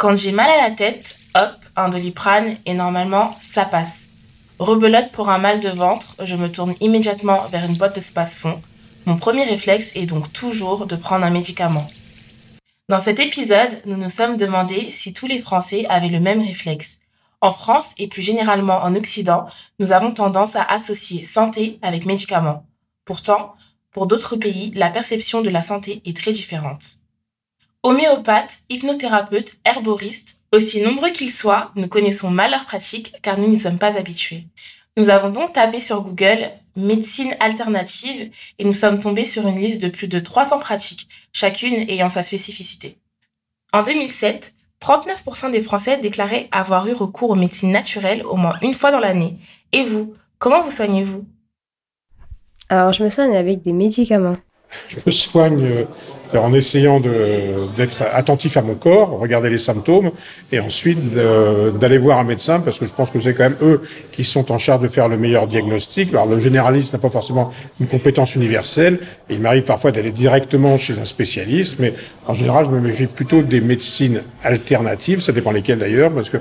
Quand j'ai mal à la tête, hop, un doliprane et normalement ça passe. Rebelote pour un mal de ventre, je me tourne immédiatement vers une boîte de space-fond. Mon premier réflexe est donc toujours de prendre un médicament. Dans cet épisode, nous nous sommes demandé si tous les Français avaient le même réflexe. En France et plus généralement en Occident, nous avons tendance à associer santé avec médicaments. Pourtant, pour d'autres pays, la perception de la santé est très différente. Homéopathes, hypnothérapeutes, herboristes, aussi nombreux qu'ils soient, nous connaissons mal leurs pratiques car nous n'y sommes pas habitués. Nous avons donc tapé sur Google médecine alternative et nous sommes tombés sur une liste de plus de 300 pratiques, chacune ayant sa spécificité. En 2007, 39% des Français déclaraient avoir eu recours aux médecines naturelles au moins une fois dans l'année. Et vous, comment vous soignez-vous? Alors, je me soigne avec des médicaments. Je me soigne euh, en essayant d'être attentif à mon corps, regarder les symptômes, et ensuite d'aller voir un médecin, parce que je pense que c'est quand même eux qui sont en charge de faire le meilleur diagnostic. Alors le généraliste n'a pas forcément une compétence universelle, il m'arrive parfois d'aller directement chez un spécialiste, mais en général je me méfie plutôt des médecines alternatives, ça dépend lesquelles d'ailleurs, parce que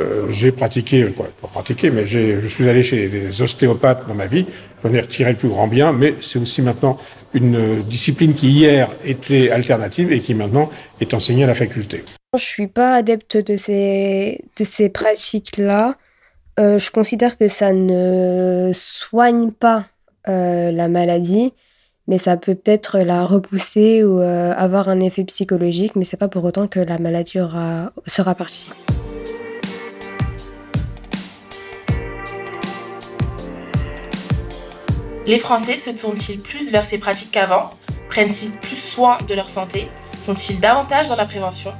euh, j'ai pratiqué, quoi, pas pratiqué, mais je suis allé chez des ostéopathes dans ma vie. J'en ai retiré le plus grand bien, mais c'est aussi maintenant une discipline qui hier était alternative et qui maintenant est enseignée à la faculté. Je suis pas adepte de ces, de ces pratiques-là. Euh, je considère que ça ne soigne pas euh, la maladie, mais ça peut peut-être la repousser ou avoir un effet psychologique, mais c'est pas pour autant que la maladie aura, sera partie. Les Français se tournent-ils plus vers ces pratiques qu'avant? Prennent-ils plus soin de leur santé? Sont-ils davantage dans la prévention?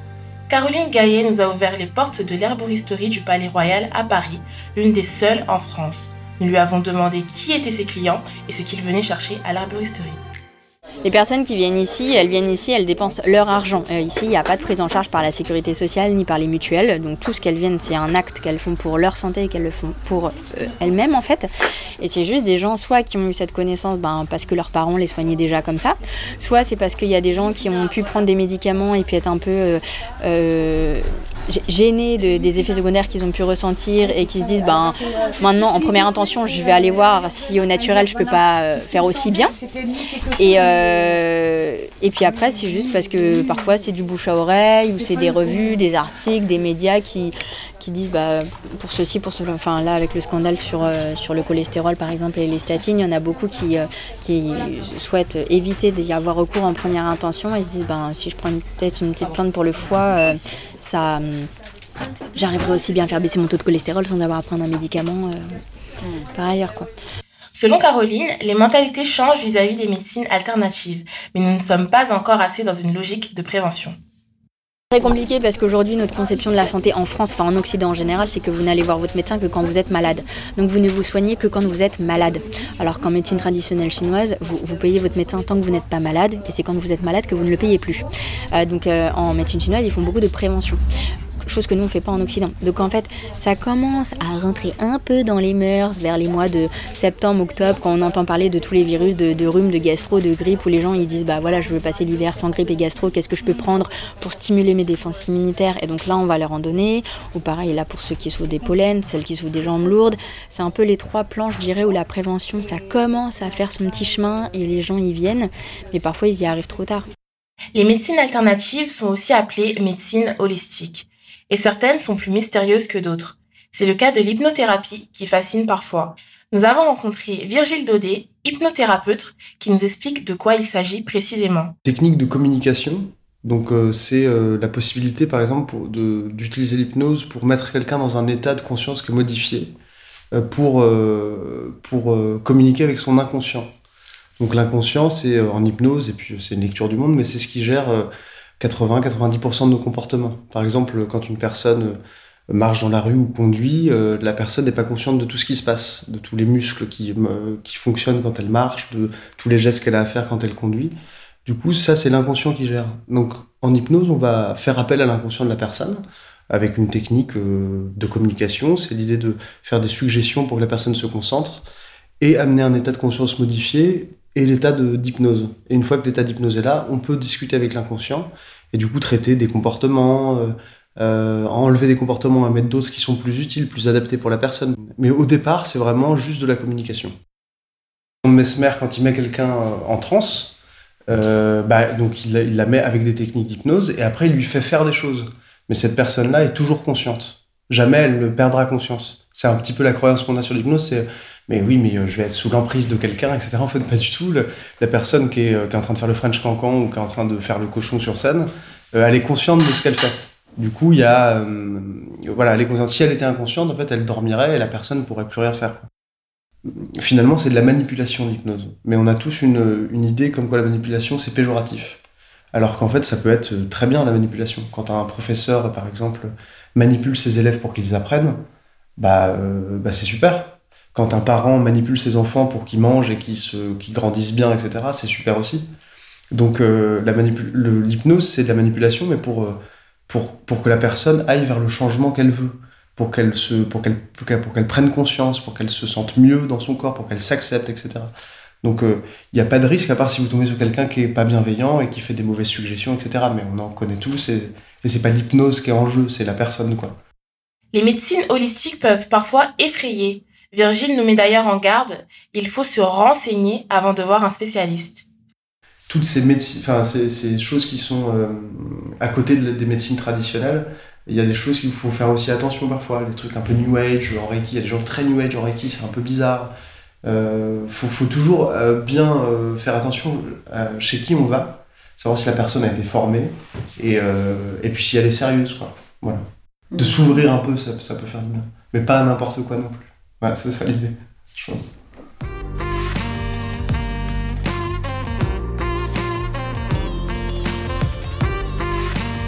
Caroline Gaillet nous a ouvert les portes de l'herboristerie du Palais Royal à Paris, l'une des seules en France. Nous lui avons demandé qui étaient ses clients et ce qu'ils venaient chercher à l'herboristerie. Les personnes qui viennent ici, elles viennent ici, elles dépensent leur argent. Euh, ici, il n'y a pas de prise en charge par la sécurité sociale ni par les mutuelles. Donc tout ce qu'elles viennent, c'est un acte qu'elles font pour leur santé et qu'elles le font pour euh, elles-mêmes en fait. Et c'est juste des gens soit qui ont eu cette connaissance ben, parce que leurs parents les soignaient déjà comme ça, soit c'est parce qu'il y a des gens qui ont pu prendre des médicaments et puis être un peu euh, gênés de, des effets secondaires qu'ils ont pu ressentir et qui se disent ben maintenant en première intention je vais aller voir si au naturel je peux pas faire aussi bien. Et euh, et puis après, c'est juste parce que parfois c'est du bouche à oreille ou c'est des revues, des articles, des médias qui, qui disent bah, pour ceci, pour cela. Enfin là, avec le scandale sur, euh, sur le cholestérol par exemple et les statines, il y en a beaucoup qui, euh, qui souhaitent éviter d'y avoir recours en première intention et se disent bah, si je prends peut-être une petite plante pour le foie, ça. J'arriverai aussi bien à faire baisser mon taux de cholestérol sans avoir à prendre un médicament par ailleurs. Quoi. Selon Caroline, les mentalités changent vis-à-vis des médecines alternatives, mais nous ne sommes pas encore assez dans une logique de prévention. Très compliqué parce qu'aujourd'hui notre conception de la santé en France, enfin en Occident en général, c'est que vous n'allez voir votre médecin que quand vous êtes malade. Donc vous ne vous soignez que quand vous êtes malade. Alors qu'en médecine traditionnelle chinoise, vous, vous, payez votre médecin tant que vous n'êtes pas malade, et c'est quand vous êtes malade que vous ne le payez plus. Euh, donc euh, en médecine chinoise, ils font beaucoup de prévention chose que nous on fait pas en Occident. Donc en fait, ça commence à rentrer un peu dans les mœurs vers les mois de septembre, octobre, quand on entend parler de tous les virus de, rhume, de gastro, de grippe, où les gens ils disent bah voilà, je veux passer l'hiver sans grippe et gastro, qu'est-ce que je peux prendre pour stimuler mes défenses immunitaires? Et donc là, on va leur en donner. Ou pareil, là pour ceux qui souffrent des pollens, celles qui souffrent des jambes lourdes, c'est un peu les trois plans, je dirais, où la prévention, ça commence à faire son petit chemin et les gens y viennent, mais parfois ils y arrivent trop tard. Les médecines alternatives sont aussi appelées médecines holistiques, et certaines sont plus mystérieuses que d'autres. C'est le cas de l'hypnothérapie qui fascine parfois. Nous avons rencontré Virgile Daudet, hypnothérapeute, qui nous explique de quoi il s'agit précisément. Technique de communication. Donc euh, c'est euh, la possibilité par exemple d'utiliser l'hypnose pour mettre quelqu'un dans un état de conscience qui est modifié euh, pour, pour communiquer avec son inconscient. Donc l'inconscient c'est en hypnose et puis c'est une lecture du monde mais c'est ce qui gère 80-90% de nos comportements. Par exemple quand une personne euh, marche dans la rue ou conduit, euh, la personne n'est pas consciente de tout ce qui se passe, de tous les muscles qui, euh, qui fonctionnent quand elle marche, de tous les gestes qu'elle a à faire quand elle conduit. Du coup, ça, c'est l'inconscient qui gère. Donc, en hypnose, on va faire appel à l'inconscient de la personne avec une technique de communication. C'est l'idée de faire des suggestions pour que la personne se concentre et amener un état de conscience modifié et l'état d'hypnose. Et une fois que l'état d'hypnose est là, on peut discuter avec l'inconscient et du coup traiter des comportements, euh, euh, enlever des comportements et mettre d'autres qui sont plus utiles, plus adaptés pour la personne. Mais au départ, c'est vraiment juste de la communication. Mesmer, quand il met quelqu'un euh, en transe, bah, donc il la, met avec des techniques d'hypnose et après il lui fait faire des choses. Mais cette personne-là est toujours consciente. Jamais elle ne perdra conscience. C'est un petit peu la croyance qu'on a sur l'hypnose, mais oui, mais euh, je vais être sous l'emprise de quelqu'un, etc. En fait, pas du tout. La personne qui est, euh, qui est en train de faire le French cancan ou qui est en train de faire le cochon sur scène, euh, elle est consciente de ce qu'elle fait. Du coup, il y a, voilà, elle est consciente. Si elle était inconsciente, en fait, elle dormirait et la personne ne pourrait plus rien faire. Finalement, c'est de la manipulation, l'hypnose. Mais on a tous une, une idée comme quoi la manipulation, c'est péjoratif. Alors qu'en fait, ça peut être très bien la manipulation. Quand un professeur, par exemple, manipule ses élèves pour qu'ils apprennent, bah, bah c'est super. Quand un parent manipule ses enfants pour qu'ils mangent et qu'ils se- qu'ils grandissent bien, etc., c'est super aussi. Donc euh, la manipu- le- l'hypnose, c'est de la manipulation, mais pour, euh, pour, pour que la personne aille vers le changement qu'elle veut, pour qu'elle se, pour qu'elle, pour qu'elle, pour qu'elle prenne conscience, pour qu'elle se sente mieux dans son corps, pour qu'elle s'accepte, etc. Donc euh, il n'y a pas de risque à part si vous tombez sur quelqu'un qui est pas bienveillant et qui fait des mauvaises suggestions, etc. Mais on en connaît tous et, et c'est pas l'hypnose qui est en jeu, c'est la personne, quoi. Les médecines holistiques peuvent parfois effrayer. Virgile nous met d'ailleurs en garde, il faut se renseigner avant de voir un spécialiste. toutes ces, médecines, enfin, ces, ces choses qui sont euh, à côté de- des médecines traditionnelles, il y a des choses qu'il faut faire aussi attention parfois, les trucs un peu New Age en Reiki, il y a des gens très New Age en Reiki, c'est un peu bizarre. Euh, faut, faut toujours euh, bien euh, faire attention à chez qui on va, savoir si la personne a été formée et, euh, et puis si elle est sérieuse. Quoi. Voilà. De s'ouvrir un peu, ça, ça peut faire du bien. Mais pas à n'importe quoi non plus. C'est ça l'idée, je pense.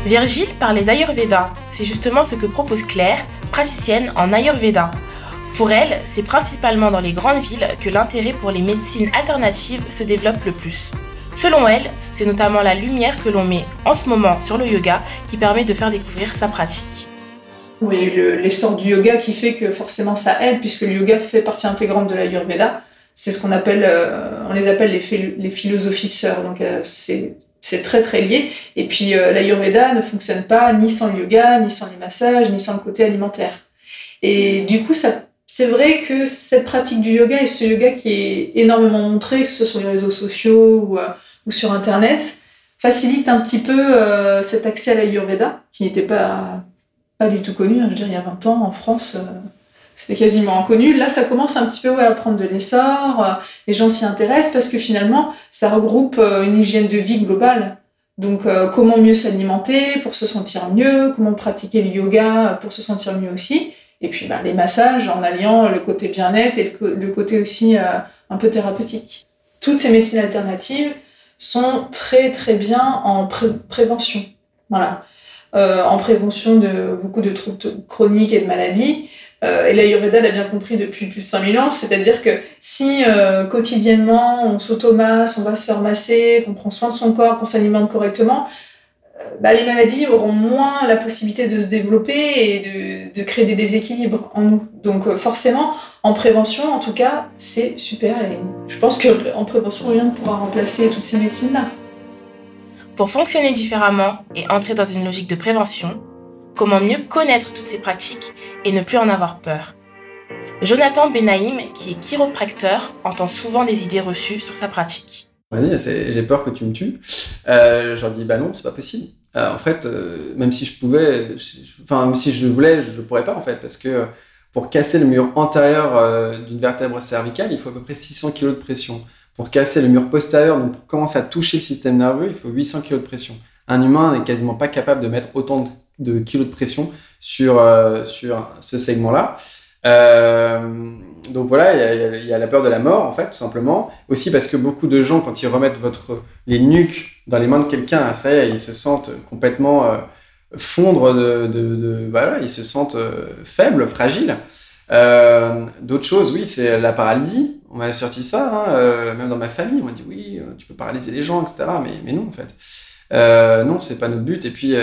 Virgile parlait d'Ayurveda. C'est justement ce que propose Claire, praticienne en Ayurveda. Pour elle, c'est principalement dans les grandes villes que l'intérêt pour les médecines alternatives se développe le plus. Selon elle, c'est notamment la lumière que l'on met en ce moment sur le yoga qui permet de faire découvrir sa pratique. Il y a eu le- l'essor du yoga qui fait que forcément ça aide, puisque le yoga fait partie intégrante de l'Ayurveda. C'est ce qu'on appelle, euh, on les appelle les, les philosophies sœurs, donc euh, c'est très très lié. Et puis euh, l'Ayurveda ne fonctionne pas ni sans le yoga, ni sans les massages, ni sans le côté alimentaire. Et du coup, c'est vrai que cette pratique du yoga et ce yoga qui est énormément montré, que ce soit sur les réseaux sociaux ou, euh, sur Internet, facilite un petit peu euh, cet accès à l'Ayurveda, qui n'était pas pas du tout connu. hein. Je veux dire, il y a 20 ans, en France, euh, c'était quasiment inconnu. Là, ça commence un petit peu ouais, à prendre de l'essor. euh, les gens s'y intéressent parce que finalement, ça regroupe euh, une hygiène de vie globale. Donc, comment mieux s'alimenter pour se sentir mieux, comment pratiquer le yoga pour se sentir mieux aussi. Et puis, bah, les massages en alliant le côté bien-être et le, côté aussi un peu thérapeutique. Toutes ces médecines alternatives sont très très bien en pré- prévention. Voilà euh, en prévention de beaucoup de troubles chroniques et de maladies. Euh, et l'Ayurveda l'a bien compris depuis plus de 5000 ans, c'est-à-dire que si euh, quotidiennement on s'automasse, on va se faire masser, qu'on prend soin de son corps, qu'on s'alimente correctement, euh, bah, les maladies auront moins la possibilité de se développer et de, de créer des déséquilibres en nous. Donc forcément, en prévention, en tout cas, c'est super. Et je pense qu'en prévention, rien ne pourra remplacer toutes ces médecines-là. Pour fonctionner différemment et entrer dans une logique de prévention, comment mieux connaître toutes ces pratiques et ne plus en avoir peur Jonathan Benaïm, qui est chiropracteur, entend souvent des idées reçues sur sa pratique. J'ai peur que tu me tues. Euh, je leur dis, bah non, c'est pas possible. Euh, en fait, euh, même si je pouvais, enfin, même si je voulais, je, ne pourrais pas en fait, parce que pour casser le mur antérieur euh, d'une vertèbre cervicale, il faut à peu près 600 kg de pression. Pour casser le mur postérieur, donc pour commencer à toucher le système nerveux, il faut 800 kg de pression. Un humain n'est quasiment pas capable de mettre autant de, de kilos de pression sur, sur ce segment-là. Euh, donc voilà, il y, a la peur de la mort, en fait, tout simplement. Aussi parce que beaucoup de gens, quand ils remettent votre, les nuques dans les mains de quelqu'un, ça y est, ils se sentent complètement euh, fondre de, de, voilà, ils se sentent euh, faibles, fragiles. D'autres choses, oui, c'est la paralysie. On m'a sorti ça, hein, même dans ma famille, on m'a dit oui, tu peux paralyser les gens, etc. Mais, non, en fait. Euh, non, c'est pas notre but. Et puis,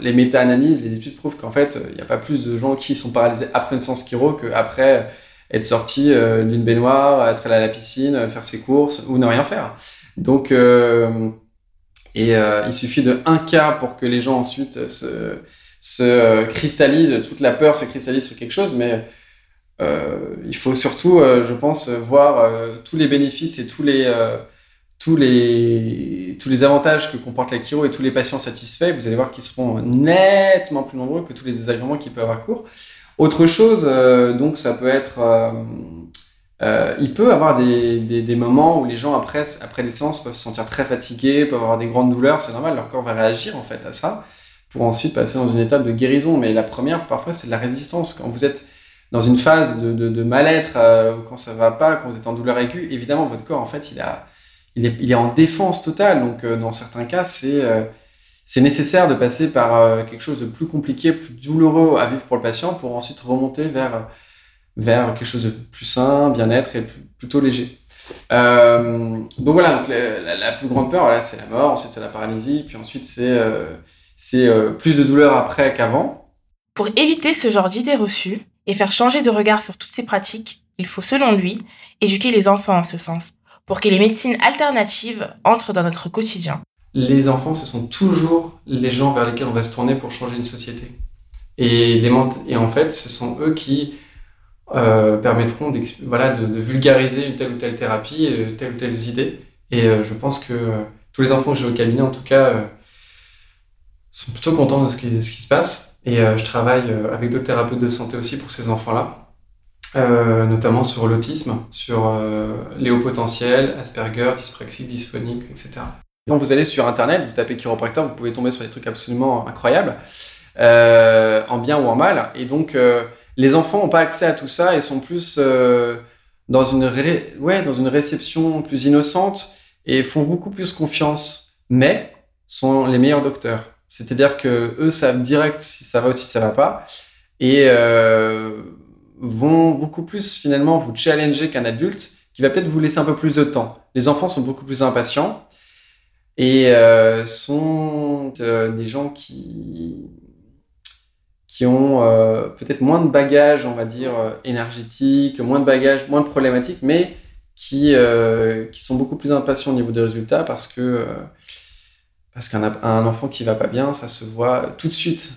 les méta-analyses, les études prouvent qu'en fait, il n'y a pas plus de gens qui sont paralysés après une séance chiro qu'après être sorti euh, d'une baignoire, être allé à la piscine, faire ses courses ou ne rien faire. Donc, euh, et euh, il suffit de un cas pour que les gens ensuite se, se cristallisent, toute la peur se cristallise sur quelque chose, mais il faut surtout, je pense, voir tous les bénéfices et tous les tous les, tous les avantages que comporte la chiro et tous les patients satisfaits, vous allez voir qu'ils seront nettement plus nombreux que tous les désagréments qui peuvent avoir cours. Autre chose, euh, donc ça peut être... Euh, euh, il peut avoir des, des, moments où les gens après, après des peuvent se sentir très fatigués, peuvent avoir des grandes douleurs, c'est normal, leur corps va réagir en fait à ça pour ensuite passer dans une étape de guérison. Mais la première, parfois, c'est de la résistance. Quand vous êtes dans une phase de, mal-être, quand ça va pas, quand vous êtes en douleur aiguë, évidemment, votre corps, en fait, il est, en défense totale. Donc, euh, dans certains cas, c'est euh, c'est nécessaire de passer par euh, quelque chose de plus compliqué, plus douloureux à vivre pour le patient pour ensuite remonter vers, vers quelque chose de plus sain, bien-être et plutôt léger. Euh, donc voilà, donc la, la, plus grande peur, voilà, c'est la mort, ensuite c'est la paralysie, puis ensuite c'est euh, c'est plus de douleur après qu'avant. Pour éviter ce genre d'idées reçues et faire changer de regard sur toutes ces pratiques, il faut, selon lui, éduquer les enfants en ce sens pour que les médecines alternatives entrent dans notre quotidien. Les enfants, ce sont toujours les gens vers lesquels on va se tourner pour changer une société. Et, les et en fait, ce sont eux qui euh, permettront voilà, de, de, vulgariser une telle ou telle thérapie, euh, telle ou telle idée. Et euh, je pense que euh, tous les enfants que j'ai au cabinet, en tout cas, euh, sont plutôt contents de ce qui, se passe. Et je travaille avec d'autres thérapeutes de santé aussi pour ces enfants-là. Euh, notamment sur l'autisme, sur euh, les hauts potentiels, Asperger, dyspraxie, dysphonique, etc. Quand vous allez sur Internet, vous tapez chiropracteur, vous pouvez tomber sur des trucs absolument incroyables, euh, en bien ou en mal. Et donc, euh, les enfants n'ont pas accès à tout ça et sont plus euh, dans, une ouais, dans une réception plus innocente et font beaucoup plus confiance, mais sont les meilleurs docteurs. C'est-à-dire que eux savent direct si ça va ou si ça va pas. Et vont beaucoup plus finalement vous challenger qu'un adulte qui va peut-être vous laisser un peu plus de temps. Les enfants sont beaucoup plus impatients et euh, sont euh, des gens qui qui ont euh, peut-être moins de bagages, on va dire euh, énergétiques, moins de bagages, moins de problématiques, mais qui euh, qui sont beaucoup plus impatients au niveau des résultats parce que parce qu'un un enfant qui va pas bien, ça se voit tout de suite.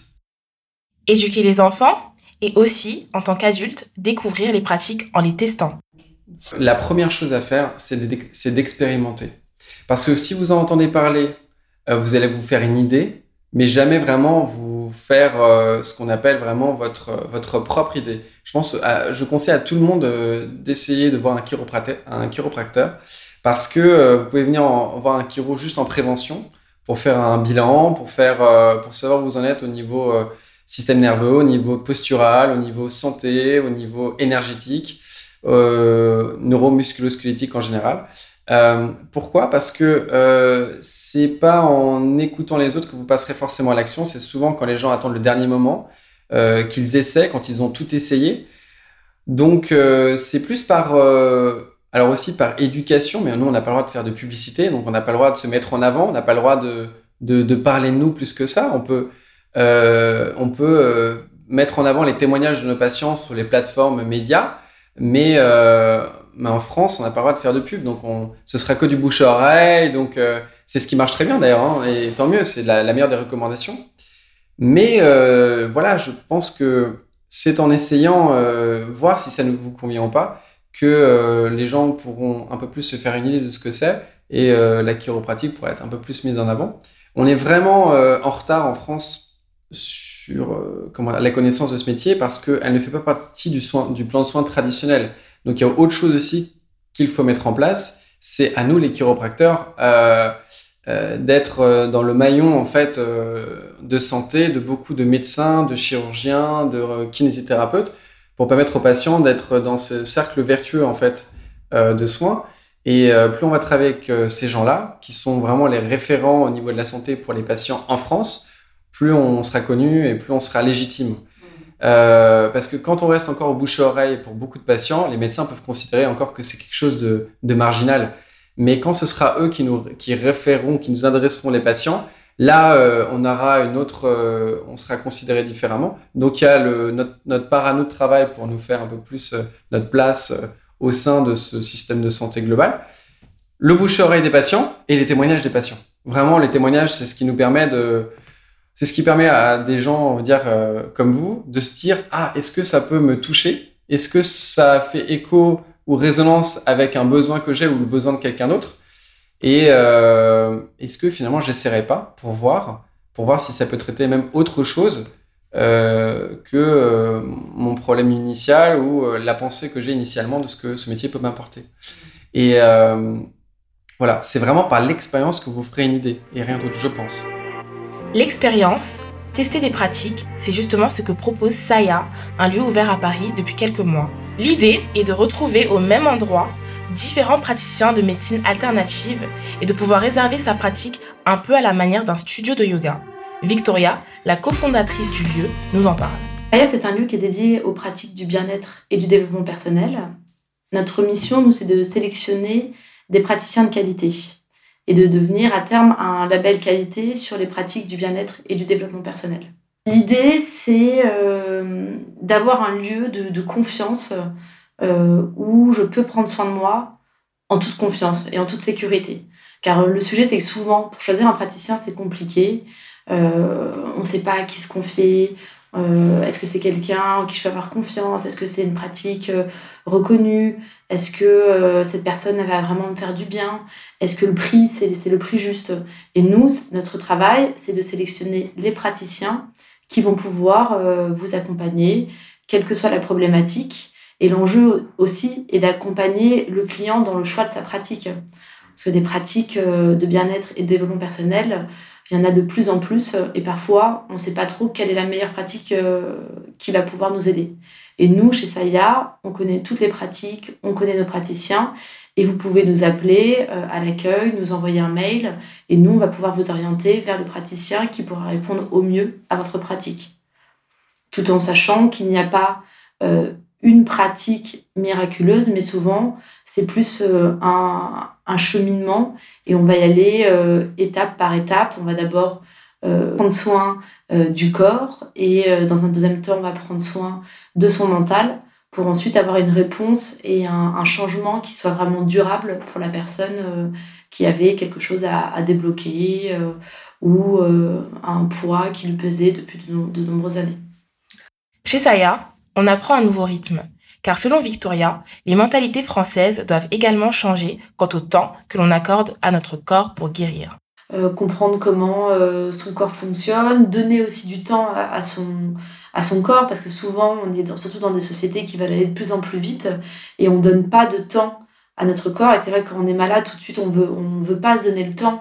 Éduquer les enfants, et aussi, en tant qu'adulte, découvrir les pratiques en les testant. La première chose à faire, c'est d'expérimenter. Parce que si vous en entendez parler, euh, vous allez vous faire une idée, mais jamais vraiment vous faire euh, ce qu'on appelle vraiment votre, votre propre idée. Je pense, à, je conseille à tout le monde euh, d'essayer de voir un chiropracteur, un chiropracteur parce que vous pouvez venir en, voir un chiro juste en prévention pour faire un bilan, pour faire, pour savoir où vous en êtes au niveau système nerveux, au niveau postural, au niveau santé, au niveau énergétique, euh, neuromusculosquelettique en général. Euh, pourquoi? Parce que euh, c'est pas en écoutant les autres que vous passerez forcément à l'action. C'est souvent quand les gens attendent le dernier moment euh, qu'ils essaient, quand ils ont tout essayé. Donc euh, c'est plus par euh, alors aussi par éducation, mais nous on n'a pas le droit de faire de publicité, donc on n'a pas le droit de se mettre en avant, on n'a pas le droit de de, parler de nous plus que ça. On peut, euh, on peut euh, mettre en avant les témoignages de nos patients sur les plateformes médias, mais, euh, mais en France, on n'a pas le droit de faire de pub, donc on, ce sera que du bouche à oreille. Donc c'est ce qui marche très bien d'ailleurs, hein, et tant mieux, c'est la, meilleure des recommandations. Mais voilà, je pense que c'est en essayant, voir si ça ne vous convient ou pas, que euh, les gens pourront un peu plus se faire une idée de ce que c'est et euh, la chiropratique pourrait être un peu plus mise en avant. On est vraiment euh, en retard en France sur comment, la connaissance de ce métier parce qu'elle ne fait pas partie du, soin, du plan de soins traditionnel. Donc il y a autre chose aussi qu'il faut mettre en place. C'est à nous les chiropracteurs d'être dans le maillon en fait de santé de beaucoup de médecins, de chirurgiens, de kinésithérapeutes pour permettre aux patients d'être dans ce cercle vertueux en fait euh, de soins. Et euh, plus on va travailler avec euh, ces gens-là, qui sont vraiment les référents au niveau de la santé pour les patients en France, plus on sera connu et plus on sera légitime. Euh, parce que quand on reste encore au bouche-à-oreille pour beaucoup de patients, les médecins peuvent considérer encore que c'est quelque chose de, de marginal. Mais quand ce sera eux qui nous qui référeront, qui nous adresseront les patients, là euh, on aura une autre, euh, on sera considéré différemment. Donc il y a le, notre, notre part à nous de travail pour nous faire un peu plus euh, notre place au sein de ce système de santé global. Le bouche-à-oreille des patients et les témoignages des patients. Vraiment, les témoignages, c'est ce qui nous permet de, c'est ce qui permet à des gens, on va dire, comme vous, de se dire, ah, est-ce que ça peut me toucher? Est-ce que ça fait écho ou résonance avec un besoin que j'ai ou le besoin de quelqu'un d'autre? Et euh, est-ce que finalement, j'essaierai pas pour voir, pour voir si ça peut traiter même autre chose euh, que euh, mon problème initial ou la pensée que j'ai initialement de ce que ce métier peut m'apporter. Et voilà, c'est vraiment par l'expérience que vous ferez une idée et rien d'autre, je pense. L'expérience, tester des pratiques, c'est justement ce que propose Saya, un lieu ouvert à Paris depuis quelques mois. L'idée est de retrouver au même endroit différents praticiens de médecine alternative et de pouvoir réserver sa pratique un peu à la manière d'un studio de yoga. Victoria, la cofondatrice du lieu, nous en parle. Saya, c'est un lieu qui est dédié aux pratiques du bien-être et du développement personnel. Notre mission, nous, c'est de sélectionner des praticiens de qualité et de devenir à terme un label qualité sur les pratiques du bien-être et du développement personnel. L'idée, c'est euh, d'avoir un lieu de, confiance euh, où je peux prendre soin de moi en toute confiance et en toute sécurité. Car le sujet, c'est que souvent, pour choisir un praticien, c'est compliqué. Euh, on ne sait pas à qui se confier. Euh, Est-ce que c'est quelqu'un en qui je peux avoir confiance? Est-ce que c'est une pratique euh, reconnue? Est-ce que euh, cette personne va vraiment me faire du bien? Est-ce que le prix, c'est le prix juste? Et nous, notre travail, c'est de sélectionner les praticiens qui vont pouvoir vous accompagner, quelle que soit la problématique. Et l'enjeu aussi est d'accompagner le client dans le choix de sa pratique. Parce que des pratiques de bien-être et de développement personnel, il y en a de plus en plus. Et parfois, on ne sait pas trop quelle est la meilleure pratique euh, qui va pouvoir nous aider. Et nous, chez Saya, on connaît toutes les pratiques, on connaît nos praticiens. Et vous pouvez nous appeler euh, à l'accueil, nous envoyer un mail. Et nous, on va pouvoir vous orienter vers le praticien qui pourra répondre au mieux à votre pratique. Tout en sachant qu'il n'y a pas euh, une pratique miraculeuse, mais souvent, c'est plus un, un, cheminement et on va y aller euh, étape par étape. On va d'abord euh, prendre soin euh, du corps et dans un deuxième temps, on va prendre soin de son mental pour ensuite avoir une réponse et un, changement qui soit vraiment durable pour la personne qui avait quelque chose à, débloquer ou un poids qui lui pesait depuis de, de nombreuses années. Chez Saya, on apprend un nouveau rythme. Car selon Victoria, les mentalités françaises doivent également changer quant au temps que l'on accorde à notre corps pour guérir. Euh, comprendre comment euh, son corps fonctionne, donner aussi du temps à, son, à son corps, parce que souvent, on est surtout dans des sociétés qui veulent aller de plus en plus vite, et on donne pas de temps à notre corps. Et c'est vrai que quand on est malade, tout de suite, on veut, on veut pas se donner le temps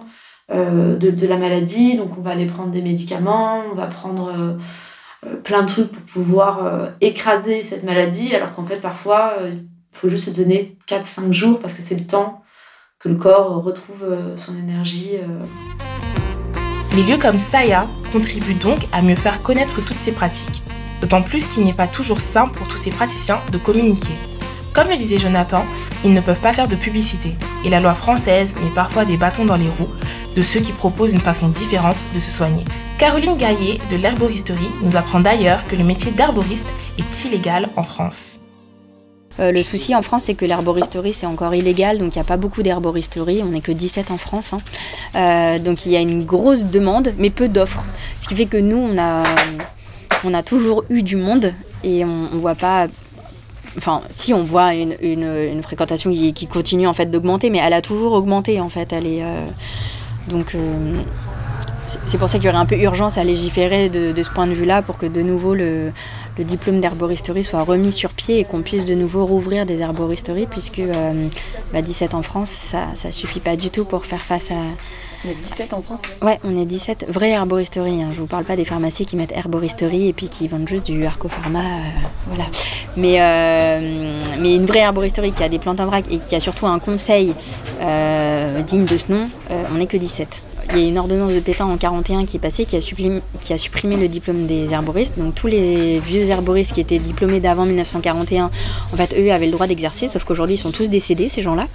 euh, de, de la maladie, donc on va aller prendre des médicaments, on va prendre plein de trucs pour pouvoir euh, écraser cette maladie, alors qu'en fait, parfois, il euh, faut juste se donner 4-5 jours parce que c'est le temps que le corps retrouve euh, son énergie. euh. Les lieux comme Saya contribuent donc à mieux faire connaître toutes ces pratiques, d'autant plus qu'il n'est pas toujours simple pour tous ces praticiens de communiquer. Comme le disait Jonathan, ils ne peuvent pas faire de publicité, et la loi française met parfois des bâtons dans les roues de ceux qui proposent une façon différente de se soigner. Caroline Gaillet de l'herboristerie nous apprend d'ailleurs que le métier d'herboriste est illégal en France. Euh, le souci en France, c'est que l'herboristerie, c'est encore illégal, donc il n'y a pas beaucoup d'herboristerie, on n'est que 17 en France. Hein. Euh, donc il y a une grosse demande, mais peu d'offres. Ce qui fait que nous, on on a toujours eu du monde et on ne voit pas enfin si on voit une, une, fréquentation qui, continue en fait d'augmenter mais elle a toujours augmenté en fait. Elle est euh, donc euh, c'est pour ça qu'il y aurait un peu urgence à légiférer de, ce point de vue là pour que de nouveau le, diplôme d'herboristerie soit remis sur pied et qu'on puisse de nouveau rouvrir des herboristeries puisque euh, bah 17 en France ça ça suffit pas du tout pour faire face à on est 17 en France Ouais, on est 17 vraies herboristeries. Hein. Je vous parle pas des pharmacies qui mettent herboristerie et puis qui vendent juste du arcopharma. Euh, voilà. Mais, euh, mais une vraie herboristerie qui a des plantes en vrac et qui a surtout un conseil euh, digne de ce nom, on n'est que 17 il y a une ordonnance de Pétain en 41 qui est passée qui a, supprimé, le diplôme des herboristes. Donc tous les vieux herboristes qui étaient diplômés d'avant 1941, en fait, eux avaient le droit d'exercer, sauf qu'aujourd'hui ils sont tous décédés, ces gens-là.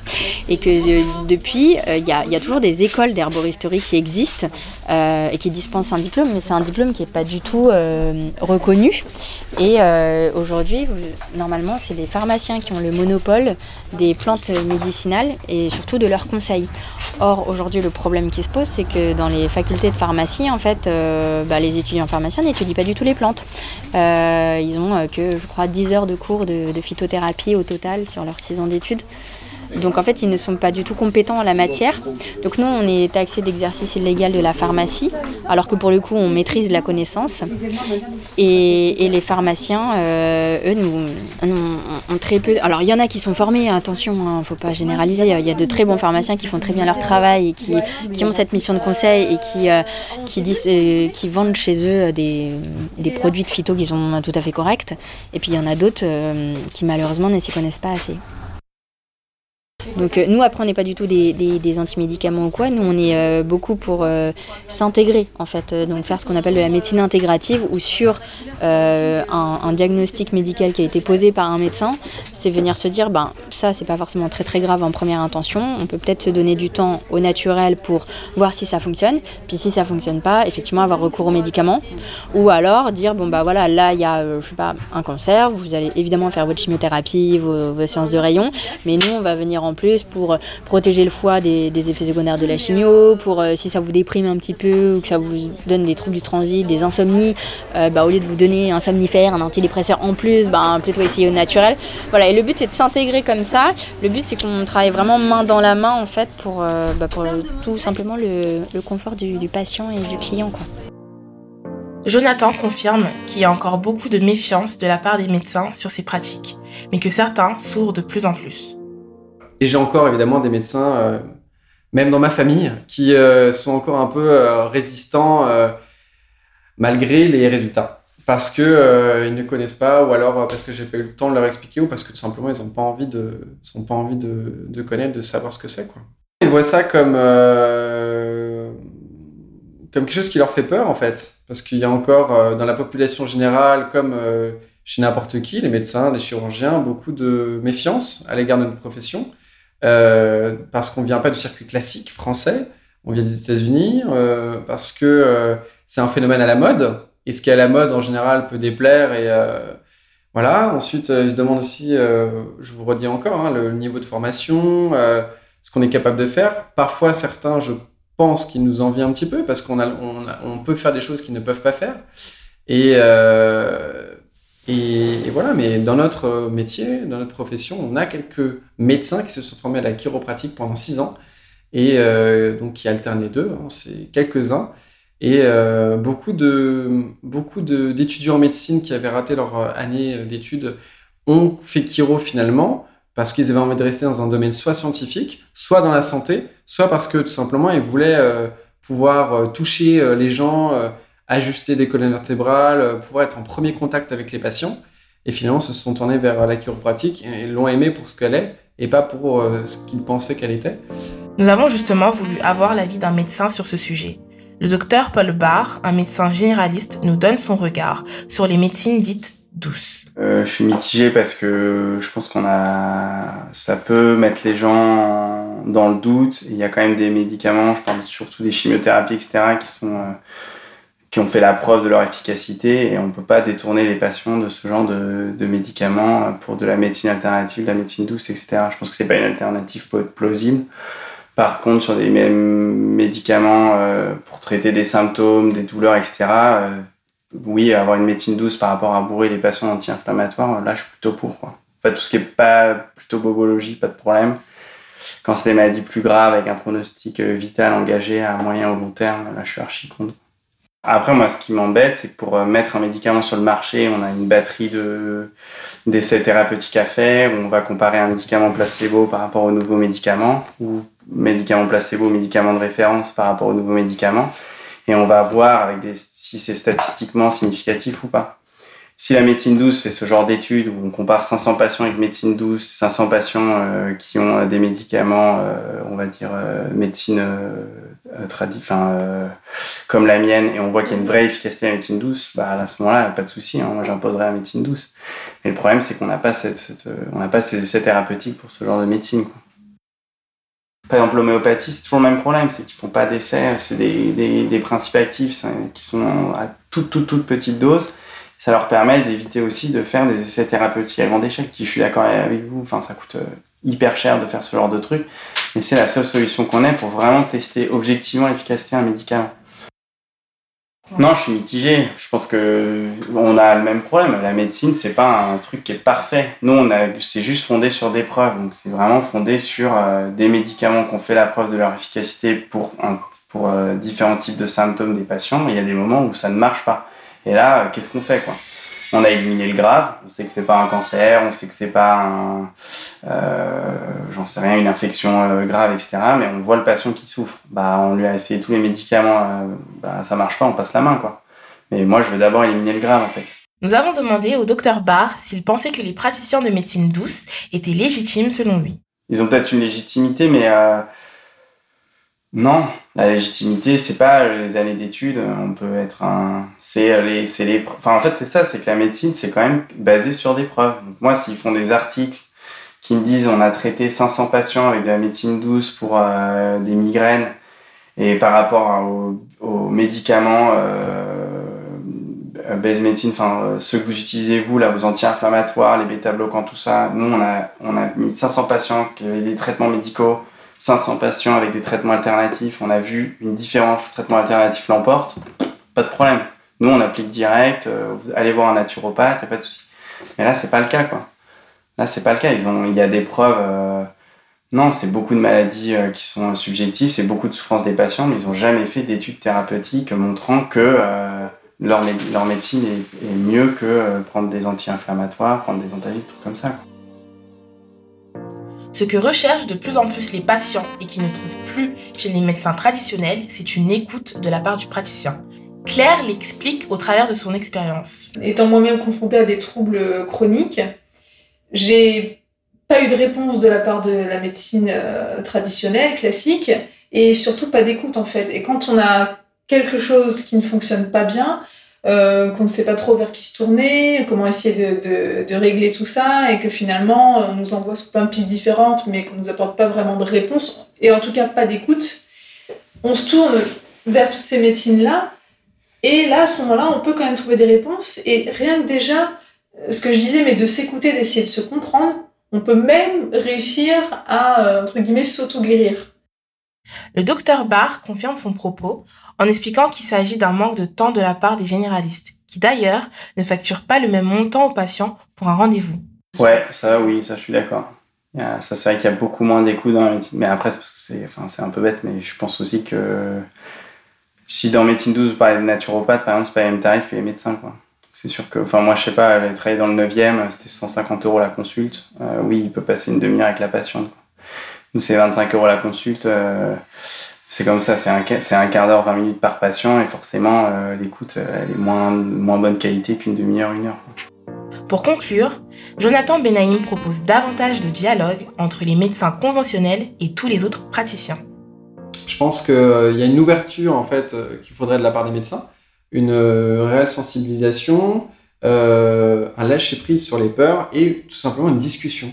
Et que euh, depuis, euh, il y, a, y, a, toujours des écoles d'herboristerie qui existent euh, et qui dispensent un diplôme, mais c'est un diplôme qui n'est pas du tout reconnu. Et aujourd'hui, normalement, c'est les pharmaciens qui ont le monopole des plantes médicinales et surtout de leurs conseils. Or, aujourd'hui, le problème qui se pose, c'est que dans les facultés de pharmacie, en fait, euh, bah, les étudiants pharmaciens n'étudient pas du tout les plantes. Euh, ils ont euh, que, je crois, 10 heures de cours de, de phytothérapie au total sur leurs 6 ans d'études. Donc en fait, ils ne sont pas du tout compétents en la matière. Donc nous, on est taxé d'exercice illégal de la pharmacie, alors que pour le coup, on maîtrise la connaissance. Et, les pharmaciens, euh, eux, nous, ont, très peu. Alors il y en a qui sont formés, attention, il hein, ne faut pas généraliser. Il y a de très bons pharmaciens qui font très bien leur travail et qui, ont cette mission de conseil et qui, euh, euh, qui vendent chez eux des, des, produits de phyto qui sont tout à fait corrects. Et puis il y en a d'autres qui malheureusement ne s'y connaissent pas assez. Donc euh, nous après on n'est pas du tout des, des, antimédicaments ou quoi, nous on est euh, beaucoup pour euh, s'intégrer en fait, donc faire ce qu'on appelle de la médecine intégrative ou sur un, diagnostic médical qui a été posé par un médecin, c'est venir se dire ben ça c'est pas forcément très très grave en première intention, on peut peut-être se donner du temps au naturel pour voir si ça fonctionne, puis si ça fonctionne pas, effectivement avoir recours aux médicaments. Ou alors dire bon bah voilà là il y a je sais pas un cancer, vous allez évidemment faire votre chimiothérapie, vos, vos séances de rayons, mais nous on va venir en plus pour euh, protéger le foie des, effets secondaires de la chimio, pour euh, si ça vous déprime un petit peu ou que ça vous donne des troubles du transit, des insomnies, euh, bah, au lieu de vous donner un somnifère, un antidépresseur en plus, bah, plutôt essayer au naturel. Voilà, et le but c'est de s'intégrer comme ça. Le but c'est qu'on travaille vraiment main dans la main en fait pour, bah, pour tout simplement le, confort du, du, patient et du client. Quoi. Jonathan confirme qu'il y a encore beaucoup de méfiance de la part des médecins sur ces pratiques, mais que certains s'ouvrent de plus en plus. Et j'ai encore évidemment des médecins, euh, même dans ma famille, qui euh, sont encore un peu euh, résistants malgré les résultats. Parce que ils ne connaissent pas, ou alors parce que j'ai pas eu le temps de leur expliquer, ou parce que tout simplement ils n'ont pas envie de, sont pas envie de, connaître, de savoir ce que c'est. Ils voient ça comme comme quelque chose qui leur fait peur en fait, parce qu'il y a encore dans la population générale, comme chez n'importe qui, les médecins, les chirurgiens, beaucoup de méfiance à l'égard de notre profession. Euh, parce qu'on vient pas du circuit classique français, on vient des États-Unis, euh, parce que euh, c'est un phénomène à la mode, et ce qui est à la mode en général peut déplaire, et voilà. Ensuite, ils se demandent aussi, je vous redis encore, hein, le niveau de formation, ce qu'on est capable de faire. Parfois, certains, je pense qu'ils nous envient un petit peu, parce qu'on a, on, on, peut faire des choses qu'ils ne peuvent pas faire. Et et, voilà, mais dans notre métier, dans notre profession, on a quelques médecins qui se sont formés à la chiropratique pendant six ans et euh, donc qui alternent les deux, hein, c'est quelques-uns. Et euh, beaucoup de beaucoup d'étudiants en médecine qui avaient raté leur année d'études ont fait chiro finalement parce qu'ils avaient envie de rester dans un domaine soit scientifique, soit dans la santé, soit parce que tout simplement ils voulaient euh, pouvoir toucher les gens ajuster des colonnes vertébrales, euh, pouvoir être en premier contact avec les patients. Et finalement, se sont tournés vers la chiropratique et l'ont aimée pour ce qu'elle est et pas pour euh, ce qu'ils pensaient qu'elle était. Nous avons justement voulu avoir l'avis d'un médecin sur ce sujet. Le docteur Paul Barr, un médecin généraliste, nous donne son regard sur les médecines dites douce. Euh, je suis mitigé parce que je pense qu'on a, ça peut mettre les gens dans le doute. Il y a quand même des médicaments, je parle surtout des chimiothérapies, etc., qui sont euh, qui ont fait la preuve de leur efficacité et on ne peut pas détourner les patients de ce genre de, médicaments pour de la médecine alternative, de la médecine douce, etc. Je pense que c'est pas une alternative plausible. Par contre, sur des médicaments euh, pour traiter des symptômes, des douleurs, etc., euh, oui, avoir une médecine douce par rapport à bourrer les patients anti-inflammatoires, là, je suis plutôt pour. Enfin, tout ce qui est pas plutôt bobologie, pas de problème. Quand c'est des maladies plus graves avec un pronostic euh, vital engagé à moyen ou long terme, là, je suis archi contre. Après, moi, ce qui m'embête, c'est que pour euh, mettre un médicament sur le marché, on a une batterie de, d'essais thérapeutiques à faire, on va comparer un médicament placebo par rapport au nouveau médicament, ou médicament placebo, médicament de référence par rapport au nouveau médicament, et on va voir avec des, si c'est statistiquement significatif ou pas si la médecine douce fait ce genre d'études où on compare 500 patients avec médecine douce, 500 patients euh, qui ont euh, des médicaments, euh, on va dire médecine enfin comme la mienne, et on voit qu'il y a une vraie efficacité à la médecine douce, bah à ce moment-là, pas de souci, hein, moi j'imposerai la médecine douce. Mais le problème, c'est qu'on n'a pas cette, pas ces essais thérapeutiques pour ce genre de médecine. Par exemple, l'homéopathie, c'est toujours le même problème, c'est qu'ils font pas d'essais, c'est des, des, des, principes actifs qui sont à toute, toute, toute petite dose ça leur permet d'éviter aussi de faire des essais thérapeutiques à grande échelle, qui je suis d'accord avec vous, enfin ça coûte euh, hyper cher de faire ce genre de truc, mais c'est la seule solution qu'on ait pour vraiment tester objectivement l'efficacité d'un médicament. Non, je suis mitigé. Je pense que on a le même problème. La médecine, c'est pas un truc qui est parfait. Nous, on a, c'est juste fondé sur des preuves. Donc, c'est vraiment fondé sur euh, des médicaments qui ont fait la preuve de leur efficacité pour pour euh, différents types de symptômes des patients. Mais il y a des moments où ça ne marche pas. Et là, qu'est-ce qu'on fait quoi? On a éliminé le grave, on sait que c'est pas un cancer, on sait que c'est pas un, euh, j'en sais rien, une infection euh, grave, etc. Mais on voit le patient qui souffre. Bah, on lui a essayé tous les médicaments, euh, bah, ça marche pas, on passe la main quoi. Mais moi, je veux d'abord éliminer le grave en fait. Nous avons demandé au docteur Barr s'il pensait que les praticiens de médecine douce étaient légitimes selon lui. Ils ont peut-être une légitimité, mais non, la légitimité, c'est pas les années d'études. On peut être un. C'est les, c'est les. Enfin, en fait, c'est ça, c'est que la médecine, c'est quand même basé sur des preuves. Moi, s'ils font des articles qui me disent on a traité 500 patients avec de la médecine douce pour euh, des migraines et par rapport aux, médicaments euh, base médecine, enfin euh, ceux que vous utilisez vous, là, vos anti-inflammatoires, les bêta-bloquants, tout ça, nous on a, on a mis 500 patients qui avaient des traitements médicaux 500 patients avec des traitements alternatifs, on a vu une différence, traitement alternatif l'emporte, pas de problème. Nous, on applique direct, euh, allez voir un naturopathe, il pas de souci. Mais là, c'est pas le cas, quoi. Là, c'est pas le cas. Ils il y a des preuves. Euh, non, c'est beaucoup de maladies euh, qui sont subjectives, c'est beaucoup de souffrances des patients, mais ils n'ont jamais fait d'études thérapeutiques montrant que leur, médecine est, est mieux que prendre des anti-inflammatoires, prendre des antalgiques, trucs comme ça. Ce que recherchent de plus en plus les patients et qui ne trouvent plus chez les médecins traditionnels, c'est une écoute de la part du praticien. Claire l'explique au travers de son expérience. Étant moi-même confrontée à des troubles chroniques, j'ai pas eu de réponse de la part de la médecine euh, traditionnelle, classique, et surtout pas d'écoute en fait. Et quand on a quelque chose qui ne fonctionne pas bien, euh, qu'on ne sait pas trop vers qui se tourner, comment essayer de, de, régler tout ça, et que finalement on nous envoie sur plein de pistes différentes, mais qu'on ne nous apporte pas vraiment de réponse, et en tout cas pas d'écoute, on se tourne vers toutes ces médecines-là, et là, à ce moment-là, on peut quand même trouver des réponses, et rien que déjà, euh, ce que je disais, mais de s'écouter, d'essayer de se comprendre, on peut même réussir à, euh, entre guillemets, s'auto-guérir. Le docteur Barr confirme son propos en expliquant qu'il s'agit d'un manque de temps de la part des généralistes, qui d'ailleurs ne facturent pas le même montant aux patients pour un rendez-vous. Ouais, ça oui, ça je suis d'accord. Ça c'est vrai qu'il y a beaucoup moins d'écoute dans la médecine, mais après c'est parce que c'est, enfin, un peu bête, mais je pense aussi que si dans médecine 12 vous parlez de naturopathe, par exemple, c'est pas le même tarif que les médecins. C'est sûr que, enfin moi je sais pas, j'ai travaillé dans le 9e, c'était 150 euros la consulte. Euh, oui, il peut passer une demi-heure avec la patiente. Nous, c'est 25 euros la consulte. Euh, c'est comme ça, c'est un, un quart d'heure, 20 minutes par patient, et forcément, euh, l'écoute, euh, elle est moins, moins bonne qualité qu'une demi-heure, une heure. Pour conclure, Jonathan Benaïm propose davantage de dialogue entre les médecins conventionnels et tous les autres praticiens. Je pense qu'il y a une ouverture en fait qu'il faudrait de la part des médecins, une réelle sensibilisation, euh, un lâcher prise sur les peurs et tout simplement une discussion.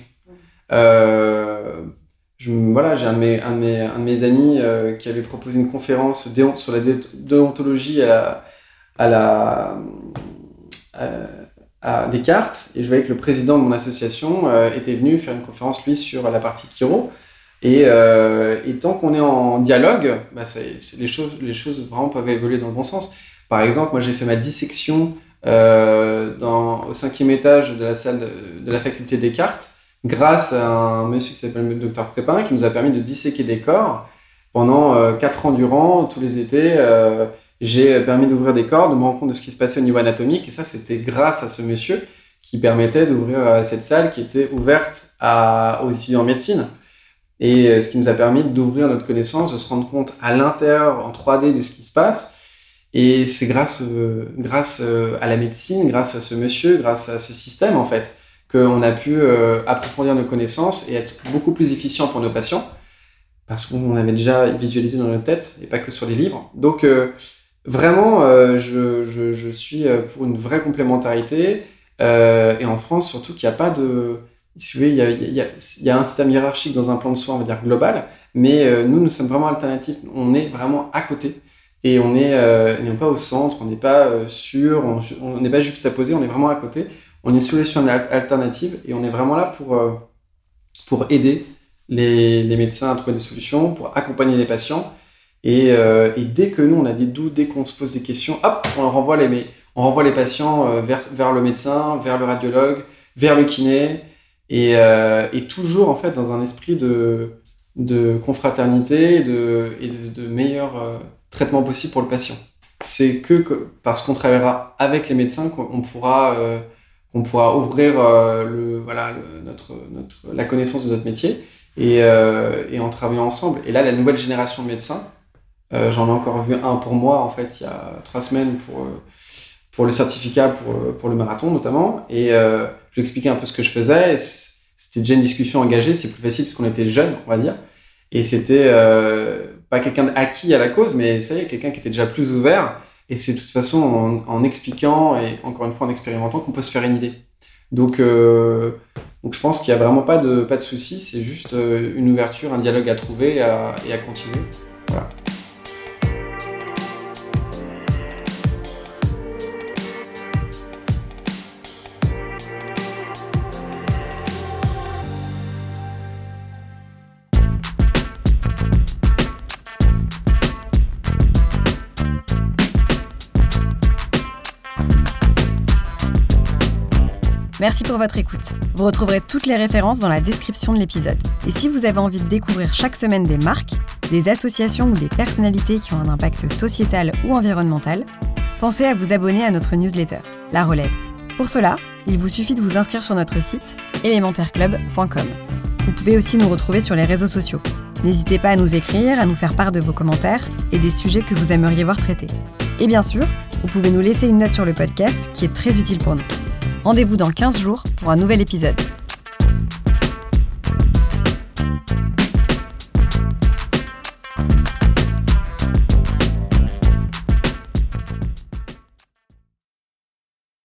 Voilà, j'ai un, de mes, amis euh, qui avait proposé une conférence sur la dé- déontologie à la, à la euh, à Descartes. Et je voyais que le président de mon association euh, était venu faire une conférence lui sur la partie Kiro et, et tant qu'on est en dialogue bah, les choses vraiment peuvent évoluer dans le bon sens. Par exemple moi j'ai fait ma dissection au cinquième étage de la salle de la faculté Descartes grâce à un monsieur qui s'appelle le docteur Prépin qui nous a permis de disséquer des corps pendant euh, quatre ans durant tous les étés euh, j'ai permis d'ouvrir des corps, de me rendre compte de ce qui se passait au niveau anatomique. Et ça, c'était grâce à ce monsieur qui permettait d'ouvrir euh, cette salle qui était ouverte aux étudiants en médecine. Et ce qui nous a permis d'ouvrir notre connaissance, de se rendre compte à l'intérieur, en 3D, de ce qui se passe. Et c'est grâce, grâce à la médecine, grâce à ce monsieur, grâce à ce système, en fait, qu'on a pu euh, approfondir nos connaissances et être beaucoup plus efficient pour nos patients. Parce qu'on avait déjà visualisé dans notre tête, et pas que sur les livres. Donc, euh, Vraiment, euh, je, je, suis pour une vraie complémentarité. Et en France, surtout qu'il n'y a pas de. Si vous voulez, il y a, il y, a, un système hiérarchique dans un plan de soins, on va dire global. Mais nous, nous sommes vraiment alternatifs. On est vraiment à côté. Et on n'est pas au centre, on n'est pas euh, sûr, on n'est pas juxtaposé, on est vraiment à côté. On est solution alternative et on est vraiment là pour, euh, pour aider les, les médecins à trouver des solutions, pour accompagner les patients. Et, euh, et, dès que nous, on a des doutes, dès qu'on se pose des questions, hop, on renvoie les, on renvoie les patients euh, vers, vers le médecin, vers le radiologue, vers le kiné, et, et toujours en fait dans un esprit de, de confraternité de, et de, meilleur traitement possible pour le patient. C'est que, parce qu'on travaillera avec les médecins qu'on pourra, qu'on pourra ouvrir euh, le, voilà, notre, notre, la connaissance de notre métier et, euh, et en travaillant ensemble. Et là, la nouvelle génération de médecins, euh, J'en ai encore vu un pour moi, en fait, il y a trois semaines pour, pour le certificat, pour, pour le marathon notamment. Et euh, je lui expliquais un peu ce que je faisais. C'était déjà une discussion engagée, c'est plus facile parce qu'on était jeunes, on va dire. Et c'était euh, pas quelqu'un d'acquis à la cause, mais ça y est, quelqu'un qui était déjà plus ouvert. Et c'est de toute façon en, expliquant et encore une fois en expérimentant qu'on peut se faire une idée. Donc, euh, donc je pense qu'il n'y a vraiment pas de, pas de souci, c'est juste euh, une ouverture, un dialogue à trouver et à, et à continuer. Voilà. Merci pour votre écoute. Vous retrouverez toutes les références dans la description de l'épisode. Et si vous avez envie de découvrir chaque semaine des marques, des associations ou des personnalités qui ont un impact sociétal ou environnemental, pensez à vous abonner à notre newsletter, La Relève. Pour cela, il vous suffit de vous inscrire sur notre site élémentaireclub.com. Vous pouvez aussi nous retrouver sur les réseaux sociaux. N'hésitez pas à nous écrire, à nous faire part de vos commentaires et des sujets que vous aimeriez voir traités. Et bien sûr, vous pouvez nous laisser une note sur le podcast qui est très utile pour nous. Rendez-vous dans 15 jours pour un nouvel épisode.